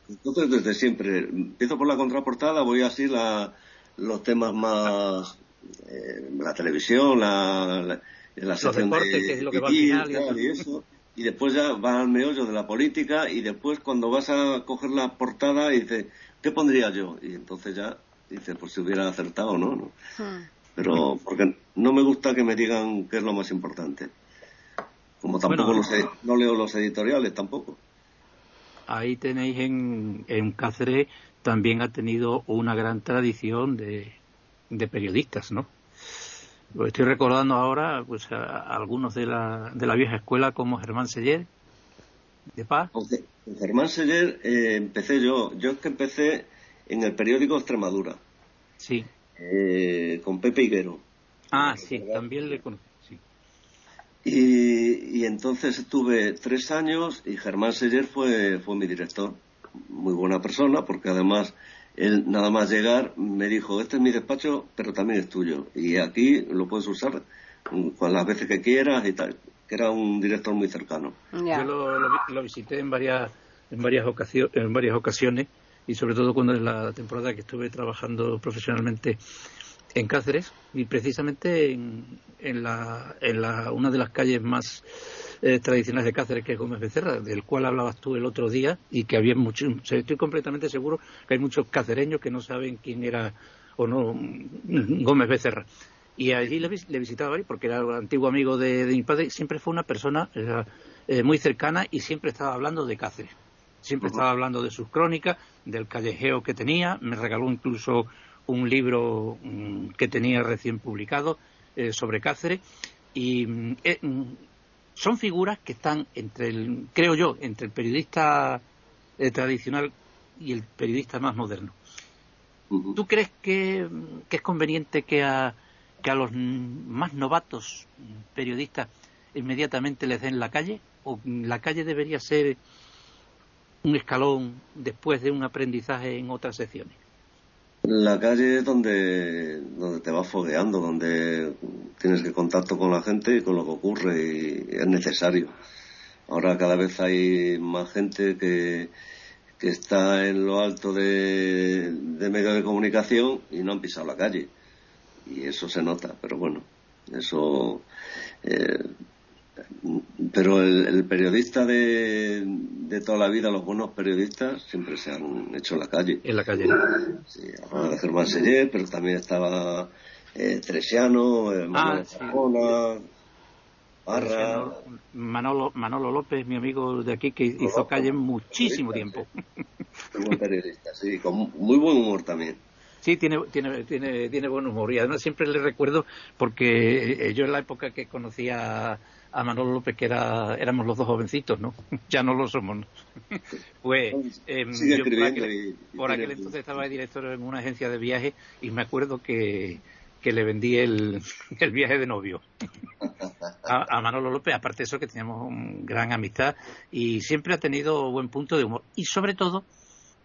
Entonces, desde siempre, empiezo por la contraportada, voy así la, los temas más, eh, la televisión, la, en la sección de, que es lo que va al final y, eso y después ya va al meollo de la política y después cuando vas a coger la portada y dices ¿qué pondría yo? y entonces ya dices pues si hubiera acertado o no, ¿no? Hmm. pero porque no me gusta que me digan qué es lo más importante como tampoco no leo los editoriales tampoco ahí tenéis en, en Cáceres también ha tenido una gran tradición de, de periodistas, ¿no? estoy recordando ahora pues a, algunos de la, de la vieja escuela como Germán Seller de Paz. Germán Seller eh, empecé yo, yo es que empecé en el periódico Extremadura. Sí. Eh, con Pepe Higuero. Ah, sí, también le conocí. Y, y, entonces estuve tres años y Germán Seller fue, fue mi director. Muy buena persona porque además él nada más llegar me dijo, este es mi despacho, pero también es tuyo. Y aquí lo puedes usar con las veces que quieras y tal. Que era un director muy cercano. Yo lo, visité en varias, en, varias ocasiones, en varias ocasiones y sobre todo cuando es la temporada que estuve trabajando profesionalmente en Cáceres y precisamente en, en, la, en la, una de las calles más eh, tradicionales de Cáceres, que es Gómez Becerra, del cual hablabas tú el otro día, y que había muchos, estoy completamente seguro que hay muchos cacereños que no saben quién era o no mm, Gómez Becerra. Y allí le, le visitaba porque era antiguo amigo de, mi padre, siempre fue una persona eh, muy cercana y siempre estaba hablando de Cáceres. Siempre estaba hablando de sus crónicas, del callejeo que tenía, me regaló incluso un libro mm, que tenía recién publicado eh, sobre Cáceres y mm, son figuras que están entre el, creo yo, entre el periodista eh, tradicional y el periodista más moderno. ¿Tú crees que, es conveniente que a, que a los más novatos periodistas inmediatamente les den la calle? ¿O la calle debería ser un escalón después de un aprendizaje en otras secciones? La calle es donde, donde te vas fogueando, donde tienes que contacto con la gente y con lo que ocurre y es necesario. Ahora cada vez hay más gente que, que está en lo alto de, de medios de comunicación y no han pisado la calle. Y eso se nota, pero bueno, eso eh, pero el, periodista de, de, toda la vida, los buenos periodistas, siempre se han hecho en la calle. En la calle. Sí, de Germán Seller, pero también estaba eh, Tresiano, eh, Manuel ah, Barra. Manolo, Manolo López, mi amigo de aquí, que hizo calle muchísimo tiempo. Muy buen periodista, sí, con muy buen humor también. Sí, tiene, tiene, tiene, tiene buen humor y además siempre le recuerdo porque yo en la época que conocía a Manolo López, que era, éramos los dos jovencitos, ¿no? ya no lo somos. pues em, yo por, aquel, entonces estaba de director en una agencia de viaje y me acuerdo que, que le vendí el, el viaje de novio a, Manolo López, aparte de eso que teníamos una gran amistad y siempre ha tenido buen punto de humor. Y sobre todo,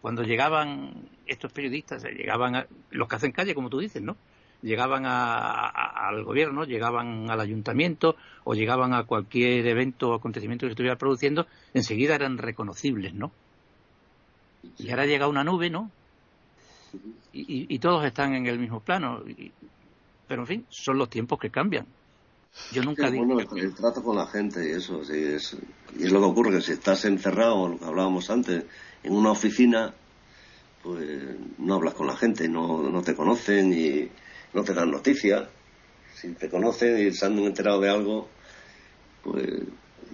cuando llegaban estos periodistas, llegaban los que hacen calle, como tú dices, ¿no? Llegaban al gobierno, llegaban al ayuntamiento o llegaban a cualquier evento o acontecimiento que se estuviera produciendo, enseguida eran reconocibles, ¿no? Y ahora llega una nube, ¿no? Y, todos están en el mismo plano. pero en fin, son los tiempos que cambian. Yo nunca digo. Bueno, el trato con la gente y eso, sí, es, y es lo que ocurre, que si estás encerrado, lo que hablábamos antes, en una oficina, pues no hablas con la gente, no, no te conocen y no te dan noticias. Si te conocen y se han enterado de algo, pues.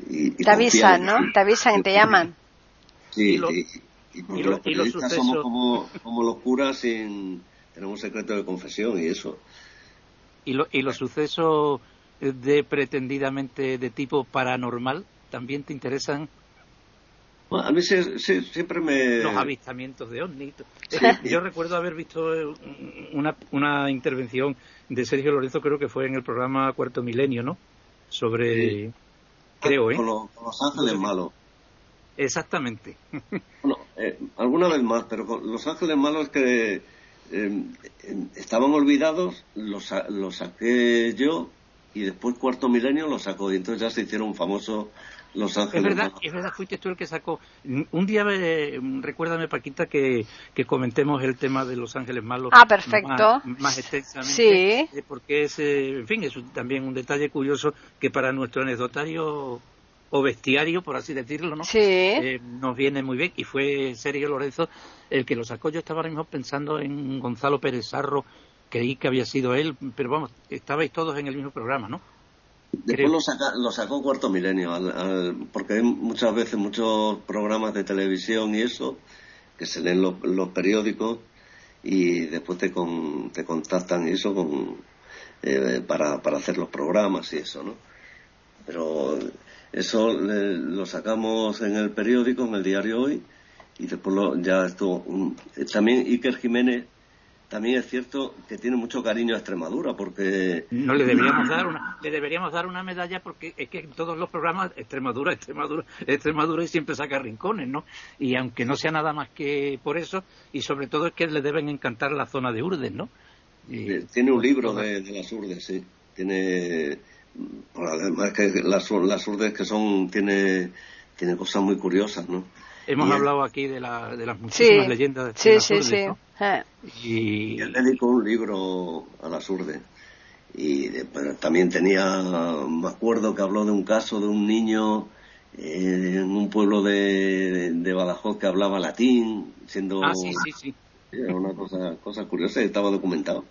Y, te avisan, ¿no? Te avisan y te llaman. Sí, y, porque los periodistas somos como, como los curas sin. Tenemos un secreto de confesión y eso. ¿Y, lo, y los sucesos de pretendidamente de tipo paranormal también te interesan a mí siempre me... Los avistamientos de ovnis. Yo recuerdo haber visto eh, una, una intervención de Sergio Lorenzo, creo que fue en el programa Cuarto Milenio, ¿no? Sobre... Creo, ¿eh? Con, los, ángeles malos. Exactamente. Bueno, eh, alguna vez más, pero con los ángeles malos que eh, estaban olvidados, los, los saqué yo y después Cuarto Milenio los sacó y entonces ya se hicieron famosos Los Ángeles. Es verdad, es verdad, fuiste tú el que sacó. Un día, eh, recuérdame, Paquita, que, que comentemos el tema de Los Ángeles Malos. Ah, perfecto. Más, extensamente. Sí. Eh, porque es, eh, en fin, es también un detalle curioso que para nuestro anecdotario o bestiario, por así decirlo, ¿no? Sí. nos viene muy bien. Y fue Sergio Lorenzo el que lo sacó. Yo estaba ahora mismo pensando en Gonzalo Pérez Sarro, creí que había sido él, pero vamos, estabais todos en el mismo programa, ¿no? Después lo, sacó Cuarto Milenio, porque hay muchas veces muchos programas de televisión y eso, que se leen los, periódicos y después te, te contactan y eso con, eh, para, para hacer los programas y eso, ¿no? Pero eso lo sacamos en el periódico, en el diario Hoy, y después ya esto. también Iker Jiménez también es cierto que tiene mucho cariño a Extremadura porque no le deberíamos dar una le deberíamos dar una medalla porque es que en todos los programas Extremadura Extremadura Extremadura y siempre saca rincones no y aunque no sea nada más que por eso y sobre todo es que le deben encantar la zona de Urdes no tiene un libro de, las Urdes sí. Tiene además que las, las Urdes que son tiene tiene cosas muy curiosas no Hemos hablado aquí de, la, de las muchísimas leyendas de sí, sí, sí. Eh. Y... él dedicó un libro a las urdes. Y también tenía, me acuerdo que habló de un caso de un niño eh, en un pueblo de, de, Badajoz que hablaba latín, siendo... Ah, sí, sí, sí. Era una cosa, cosa curiosa y estaba documentado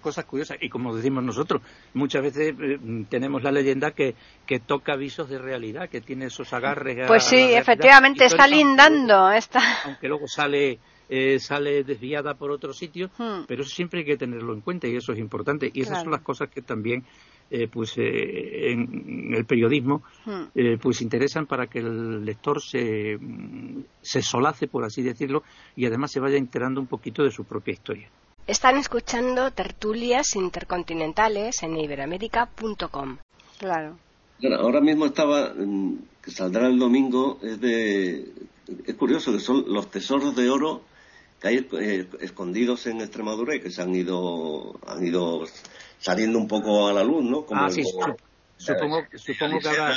cosas curiosas. Y como decimos nosotros, muchas veces eh, tenemos la leyenda que, que toca visos de realidad, que tiene esos agarres. Pues sí, efectivamente, está lindando. Está... Aunque luego sale. Eh, sale desviada por otro sitio, hmm. pero eso siempre hay que tenerlo en cuenta y eso es importante. Y esas son las cosas que también eh, pues en, el periodismo hmm. pues interesan para que el lector se, se solace por así decirlo y además se vaya enterando un poquito de su propia historia. Están escuchando tertulias intercontinentales en iberamérica.com. Claro. ahora mismo estaba, mm, que saldrá el domingo, es de. Es curioso que son los tesoros de oro que hay eh, escondidos en Extremadura y que se han ido, han ido saliendo un poco a la luz, ¿no? ah, sí, supongo, supongo que habrá.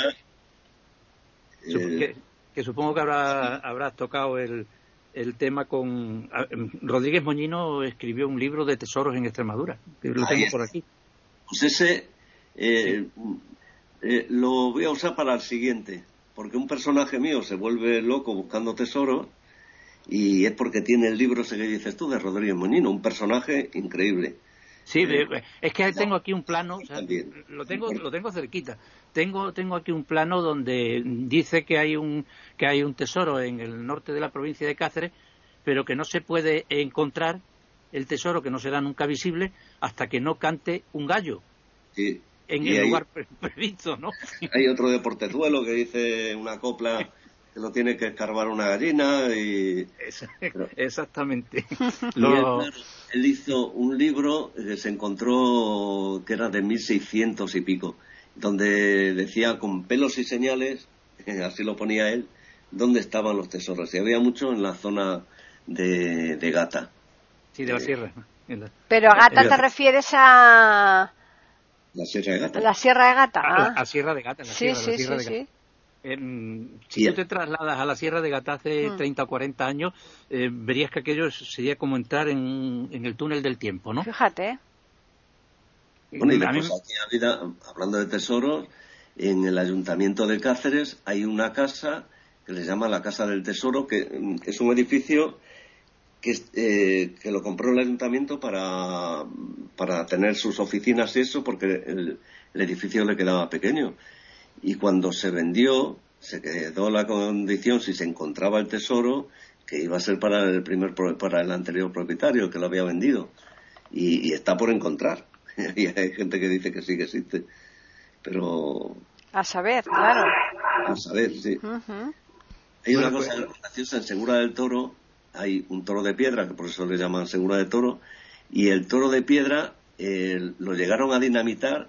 Eh, que, supongo que habrá, habrás tocado el, el tema con em, Rodríguez Moñino escribió un libro de tesoros en Extremadura que lo tengo por aquí. Pues ese eh, eh, lo voy a usar para el siguiente porque un personaje mío se vuelve loco buscando tesoros y es porque tiene el libro ese que dices tú de Rodríguez Moñino un personaje increíble. Sí, eh, es que tengo aquí un plano, lo tengo lo tengo cerquita. Tengo tengo aquí un plano donde dice que hay un que hay un tesoro en el norte de la provincia de Cáceres, pero que no se puede encontrar el tesoro que no será nunca visible hasta que no cante un gallo. En el lugar previsto, ¿no? Hay otro de Portezuelo que dice una copla que lo tiene que escarbar una gallina y... Exactamente. él, hizo un libro que se encontró que era de 1600 y pico, donde decía con pelos y señales, así lo ponía él, dónde estaban los tesoros. Y había mucho en la zona de, Gata. Sí, de la sierra. Pero a Gata te refieres a... La Sierra de Gata. La Sierra de Gata. Ah. A, Sierra de Gata. sí, sí, sí, sí si tú te trasladas a la Sierra de Gata hace 30 mm. o 40 años, eh, verías que aquello sería como entrar en, el túnel del tiempo, ¿no? Fíjate. Bueno, y aquí, hablando de tesoros, en el ayuntamiento de Cáceres hay una casa que se llama la Casa del Tesoro, que, es un edificio que, eh, que, lo compró el ayuntamiento para, para tener sus oficinas y eso, porque el edificio le quedaba pequeño. Y cuando se vendió se quedó la condición si se encontraba el tesoro que iba a ser para el primer para el anterior propietario que lo había vendido. Y, está por encontrar y hay gente que dice que sí que existe pero a saber claro a saber sí hay una cosa pues- graciosa en Segura del Toro hay un toro de piedra que por eso le llaman Segura del Toro y el toro de piedra eh, lo llegaron a dinamitar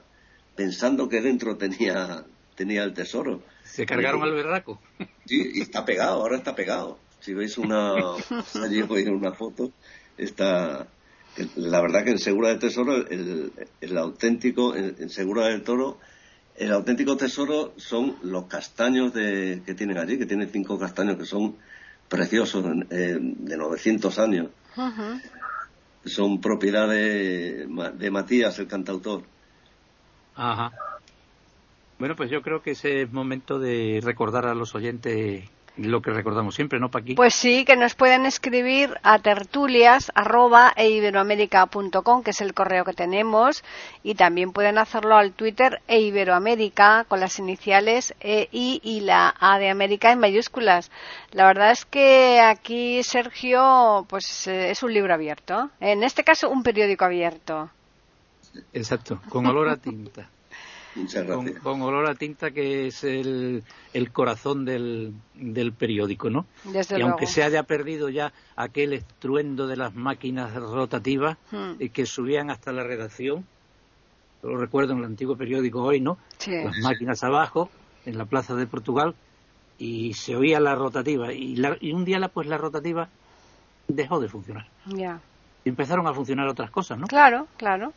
pensando que dentro tenía tenía el tesoro. ¿Se cargaron al berraco? Sí, y está pegado, ahora está pegado. Si veis una, allí una foto, está, la verdad que en Segura del Tesoro, el, el auténtico, en, Segura del Toro, el auténtico tesoro son los castaños de, que tienen allí, que tienen cinco castaños que son preciosos, eh, de 900 años. Son propiedad de, de Matías, el cantautor. Ajá. Bueno, pues yo creo que ese es momento de recordar a los oyentes lo que recordamos siempre, ¿no, Paqui? Pues sí, que nos pueden escribir a tertulias arroba, e que es el correo que tenemos, y también pueden hacerlo al Twitter e Iberoamérica con las iniciales E, I y la A de América en mayúsculas. La verdad es que aquí, Sergio, pues eh, es un libro abierto. En este caso, un periódico abierto. Exacto, con olor a tinta. Con, olor a tinta que es el, el corazón del, del, periódico, ¿no? y aunque se haya perdido ya aquel estruendo de las máquinas rotativas hmm. que subían hasta la redacción, lo recuerdo en el antiguo periódico hoy, ¿no? Las máquinas abajo, en la plaza de Portugal, y se oía la rotativa. Y, y un día la, pues la rotativa dejó de funcionar. Ya. Y empezaron a funcionar otras cosas, ¿no? Claro, claro.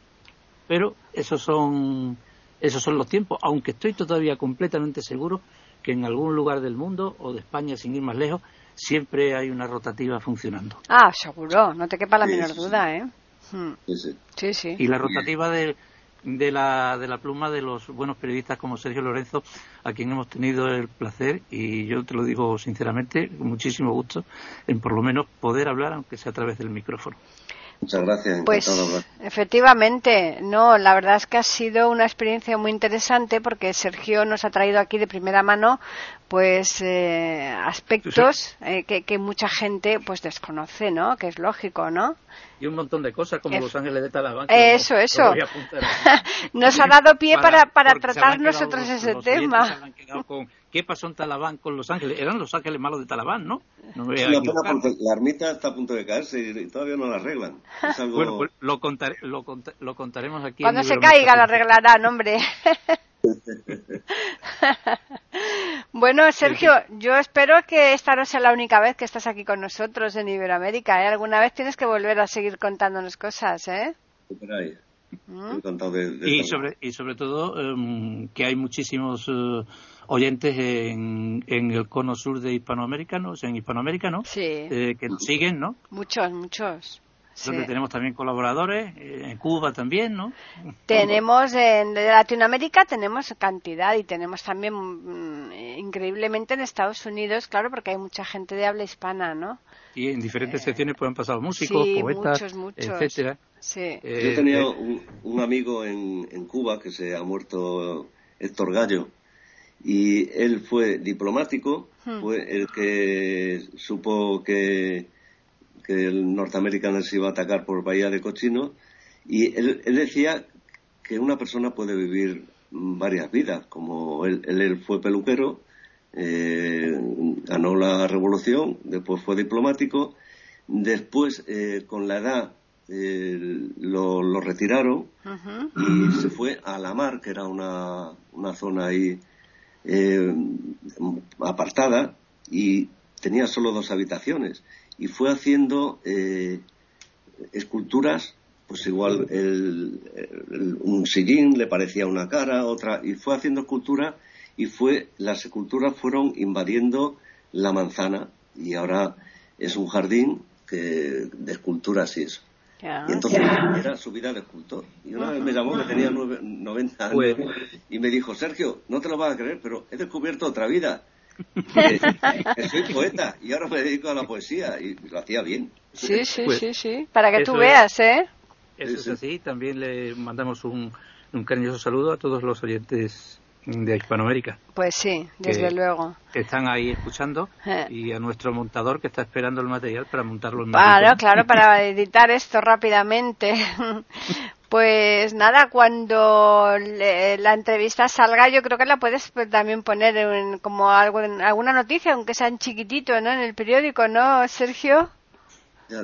Pero esos son esos son los tiempos, aunque estoy todavía completamente seguro que en algún lugar del mundo o de España, sin ir más lejos, siempre hay una rotativa funcionando. Ah, seguro, no te quepa la menor duda, ¿eh? Hmm. Sí, sí. Y la rotativa de, de, la, de la pluma de los buenos periodistas como Sergio Lorenzo, a quien hemos tenido el placer, y yo te lo digo sinceramente, con muchísimo gusto, en por lo menos poder hablar, aunque sea a través del micrófono. Muchas gracias. Pues efectivamente, no, la verdad es que ha sido una experiencia muy interesante porque Sergio nos ha traído aquí de primera mano pues eh, aspectos eh, que, mucha gente pues desconoce, ¿no? Que es lógico, ¿no? Y un montón de cosas como Los Ángeles de Talabán. Eso, eso. nos ha dado pie para, para, tratar nosotros ese tema. ¿Qué pasó en Talabán con Los Ángeles? Eran Los Ángeles malos de Talabán, ¿no? no me la ermita está a punto de caerse y todavía no la arreglan. Bueno, pues lo, lo, contaremos aquí. Cuando se caiga la arreglarán, hombre. bueno, Sergio, yo espero que esta no sea la única vez que estás aquí con nosotros en Iberoamérica. ¿eh? Alguna vez tienes que volver a seguir contándonos cosas, ¿eh? ¿Mm? y, sobre, y sobre todo em, que hay muchísimos eh, oyentes en, en, el cono sur de Hispanoamérica, en Hispanoamérica, ¿no? Sí. Eh, que nos siguen, ¿no? Muchos, muchos donde tenemos también colaboradores, eh, en Cuba también, ¿no? Tenemos en Latinoamérica tenemos cantidad y tenemos también mm, increíblemente en Estados Unidos, claro, porque hay mucha gente de habla hispana, ¿no? Y en diferentes eh, secciones pueden pasar músicos, poetas, etcétera. Sí. Eh, Yo tenía un, amigo en, en Cuba que se ha muerto, Héctor Gallo, y él fue diplomático, hmm. fue el que supo que que el norteamericano se iba a atacar por Bahía de Cochino, y él, decía que una persona puede vivir varias vidas, como él, él fue peluquero, eh, ganó la revolución, después fue diplomático, después eh, con la edad eh, lo, retiraron y se fue a la mar, que era una, una zona ahí apartada, y tenía solo dos habitaciones y fue haciendo eh, esculturas, pues igual un sillín le parecía una cara, otra, y fue haciendo esculturas y fue, las esculturas fueron invadiendo la manzana y ahora es un jardín que, de esculturas y eso. y entonces era su vida de escultor. Y una vez me llamó que tenía 90 años pues. y me dijo, Sergio, no te lo vas a creer, pero he descubierto otra vida soy poeta y ahora me dedico a la poesía y lo hacía bien. Sí, sí, pues sí, sí. Para que tú veas, ¿eh? Eso es así. También le mandamos un, un cariñoso saludo a todos los oyentes de Hispanoamérica. Pues sí, desde luego. Que están ahí escuchando eh. y a nuestro montador que está esperando el material para montarlo en Claro, claro, para editar esto rápidamente. Pues nada, cuando la entrevista salga, yo creo que la puedes pues, también poner en, como algo, en alguna noticia, aunque sea en chiquitito, ¿no? En el periódico, ¿no, Sergio?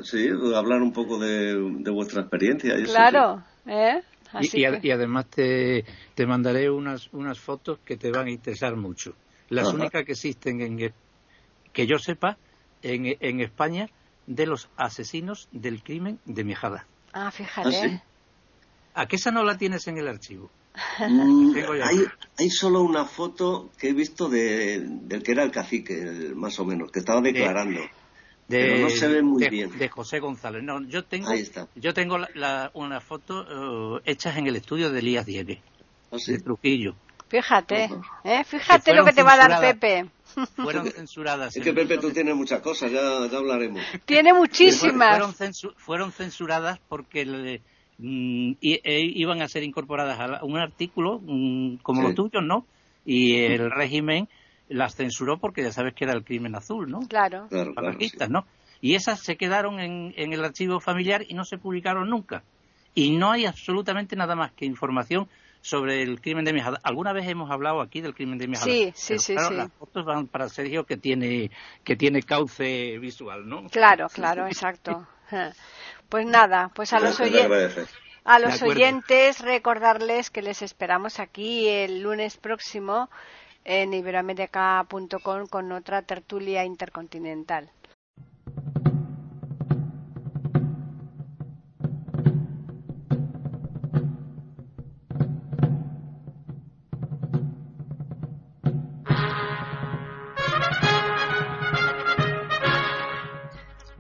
sí, hablar un poco de, vuestra experiencia. claro, ¿eh? y, además te, te mandaré unas, unas fotos que te van a interesar mucho. Las únicas que existen, en, que yo sepa, en, en España, de los asesinos del crimen de Mijada. Ah, fíjate. ¿Ah, ¿A qué esa no la tienes en el archivo? Mm, hay, hay, solo una foto que he visto de, del que era el cacique, más o menos, que estaba declarando. De, pero no se ve muy bien. De José González. No, yo tengo, Yo tengo una foto uh, hechas en el estudio de Elías Diegues, ¿Ah, de Trujillo. Fíjate, ¿eh? fíjate lo que te va a dar Pepe. Fueron censuradas. Es que Pepe, tú tienes muchas cosas, ya, ya hablaremos. Tiene muchísimas. Fueron, fueron censuradas porque mm, e, iban a ser incorporadas a un artículo mm, como los tuyos, ¿no? Y el régimen las censuró porque ya sabes que era el crimen azul, ¿no? Claro. claro, ¿no? Y esas se quedaron en, en el archivo familiar y no se publicaron nunca. Y no hay absolutamente nada más que información sobre el crimen de Mijada. Alguna vez hemos hablado aquí del crimen de Mijada. Sí, sí, sí, claro, Las fotos van para Sergio que tiene que tiene cauce visual, ¿no? Claro, claro, exacto. Pues nada, pues a los oyentes. A los oyentes recordarles que les esperamos aquí el lunes próximo en iberoamerica.com con otra tertulia intercontinental.